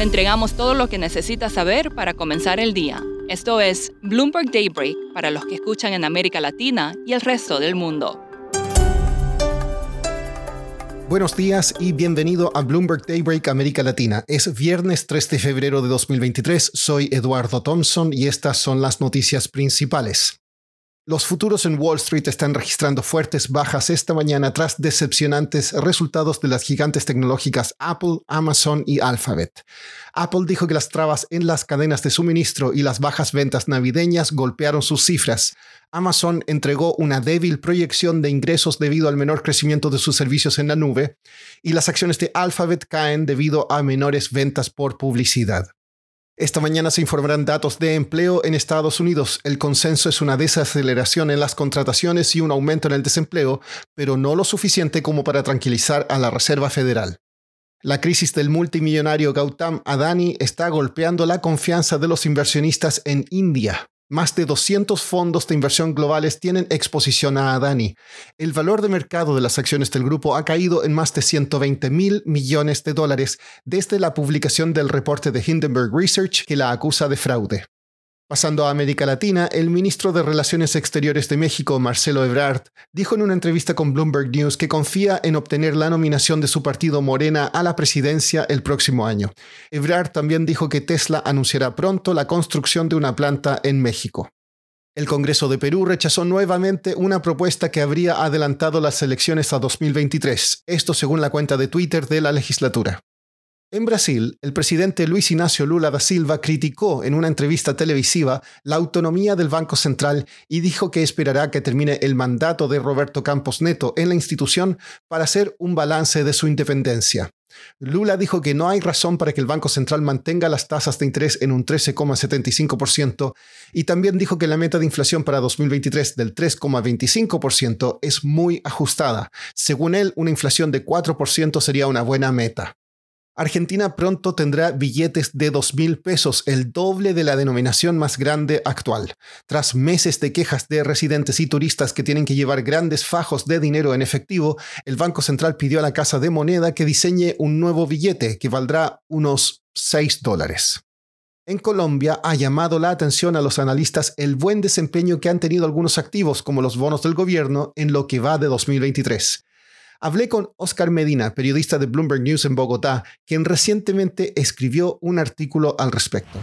Le entregamos todo lo que necesita saber para comenzar el día. Esto es Bloomberg Daybreak para los que escuchan en América Latina y el resto del mundo. Buenos días y bienvenido a Bloomberg Daybreak América Latina. Es viernes 3 de febrero de 2023. Soy Eduardo Thompson y estas son las noticias principales. Los futuros en Wall Street están registrando fuertes bajas esta mañana tras decepcionantes resultados de las gigantes tecnológicas Apple, Amazon y Alphabet. Apple dijo que las trabas en las cadenas de suministro y las bajas ventas navideñas golpearon sus cifras. Amazon entregó una débil proyección de ingresos debido al menor crecimiento de sus servicios en la nube y las acciones de Alphabet caen debido a menores ventas por publicidad. Esta mañana se informarán datos de empleo en Estados Unidos. El consenso es una desaceleración en las contrataciones y un aumento en el desempleo, pero no lo suficiente como para tranquilizar a la Reserva Federal. La crisis del multimillonario Gautam Adani está golpeando la confianza de los inversionistas en India. Más de 200 fondos de inversión globales tienen exposición a Adani. El valor de mercado de las acciones del grupo ha caído en más de 120 mil millones de dólares desde la publicación del reporte de Hindenburg Research que la acusa de fraude. Pasando a América Latina, el ministro de Relaciones Exteriores de México, Marcelo Ebrard, dijo en una entrevista con Bloomberg News que confía en obtener la nominación de su partido Morena a la presidencia el próximo año. Ebrard también dijo que Tesla anunciará pronto la construcción de una planta en México. El Congreso de Perú rechazó nuevamente una propuesta que habría adelantado las elecciones a 2023, esto según la cuenta de Twitter de la legislatura. En Brasil, el presidente Luis Ignacio Lula da Silva criticó en una entrevista televisiva la autonomía del Banco Central y dijo que esperará que termine el mandato de Roberto Campos Neto en la institución para hacer un balance de su independencia. Lula dijo que no hay razón para que el Banco Central mantenga las tasas de interés en un 13,75% y también dijo que la meta de inflación para 2023 del 3,25% es muy ajustada. Según él, una inflación de 4% sería una buena meta. Argentina pronto tendrá billetes de 2 mil pesos, el doble de la denominación más grande actual. Tras meses de quejas de residentes y turistas que tienen que llevar grandes fajos de dinero en efectivo, el Banco Central pidió a la Casa de Moneda que diseñe un nuevo billete que valdrá unos 6 dólares. En Colombia ha llamado la atención a los analistas el buen desempeño que han tenido algunos activos como los bonos del gobierno en lo que va de 2023. Hablé con Oscar Medina, periodista de Bloomberg News en Bogotá, quien recientemente escribió un artículo al respecto.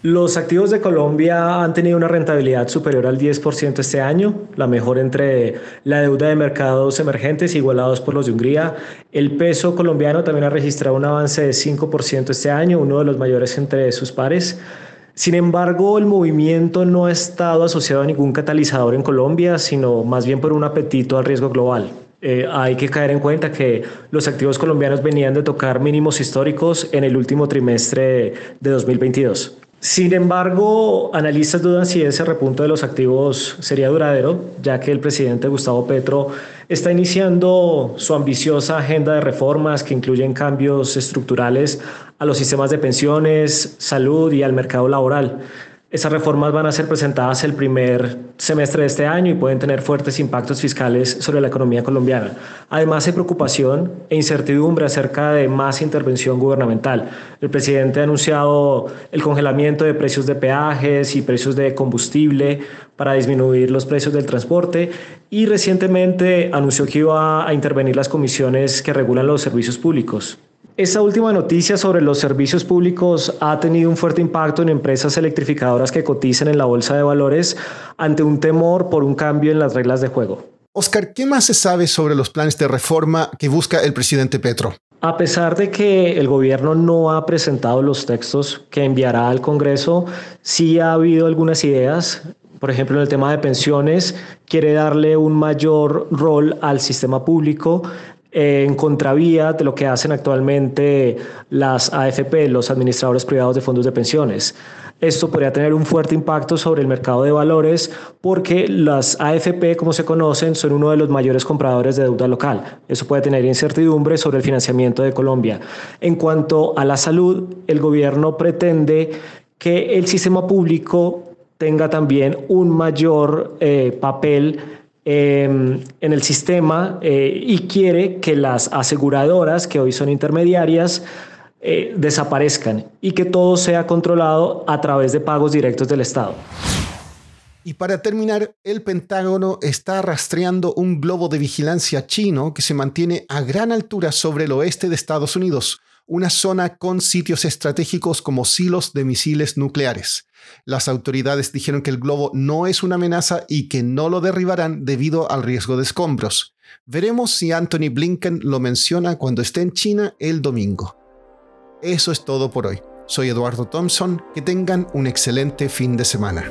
Los activos de Colombia han tenido una rentabilidad superior al 10% este año, la mejor entre la deuda de mercados emergentes igualados por los de Hungría. El peso colombiano también ha registrado un avance de 5% este año, uno de los mayores entre sus pares. Sin embargo, el movimiento no ha estado asociado a ningún catalizador en Colombia, sino más bien por un apetito al riesgo global. Eh, hay que caer en cuenta que los activos colombianos venían de tocar mínimos históricos en el último trimestre de 2022. Sin embargo, analistas dudan si ese repunto de los activos sería duradero, ya que el presidente Gustavo Petro está iniciando su ambiciosa agenda de reformas que incluyen cambios estructurales a los sistemas de pensiones, salud y al mercado laboral. Esas reformas van a ser presentadas el primer semestre de este año y pueden tener fuertes impactos fiscales sobre la economía colombiana. Además, hay preocupación e incertidumbre acerca de más intervención gubernamental. El presidente ha anunciado el congelamiento de precios de peajes y precios de combustible para disminuir los precios del transporte y recientemente anunció que iba a intervenir las comisiones que regulan los servicios públicos. Esta última noticia sobre los servicios públicos ha tenido un fuerte impacto en empresas electrificadoras que cotizan en la bolsa de valores ante un temor por un cambio en las reglas de juego. Oscar, ¿qué más se sabe sobre los planes de reforma que busca el presidente Petro? A pesar de que el gobierno no ha presentado los textos que enviará al Congreso, sí ha habido algunas ideas. Por ejemplo, en el tema de pensiones, quiere darle un mayor rol al sistema público, en contravía de lo que hacen actualmente las AFP, los administradores privados de fondos de pensiones. Esto podría tener un fuerte impacto sobre el mercado de valores porque las AFP, como se conocen, son uno de los mayores compradores de deuda local. Eso puede tener incertidumbre sobre el financiamiento de Colombia. En cuanto a la salud, el gobierno pretende que el sistema público tenga también un mayor eh, papel en el sistema eh, y quiere que las aseguradoras, que hoy son intermediarias, eh, desaparezcan y que todo sea controlado a través de pagos directos del Estado. Y para terminar, el Pentágono está rastreando un globo de vigilancia chino que se mantiene a gran altura sobre el oeste de Estados Unidos, una zona con sitios estratégicos como silos de misiles nucleares. Las autoridades dijeron que el globo no es una amenaza y que no lo derribarán debido al riesgo de escombros. Veremos si Anthony Blinken lo menciona cuando esté en China el domingo. Eso es todo por hoy. Soy Eduardo Thompson, que tengan un excelente fin de semana.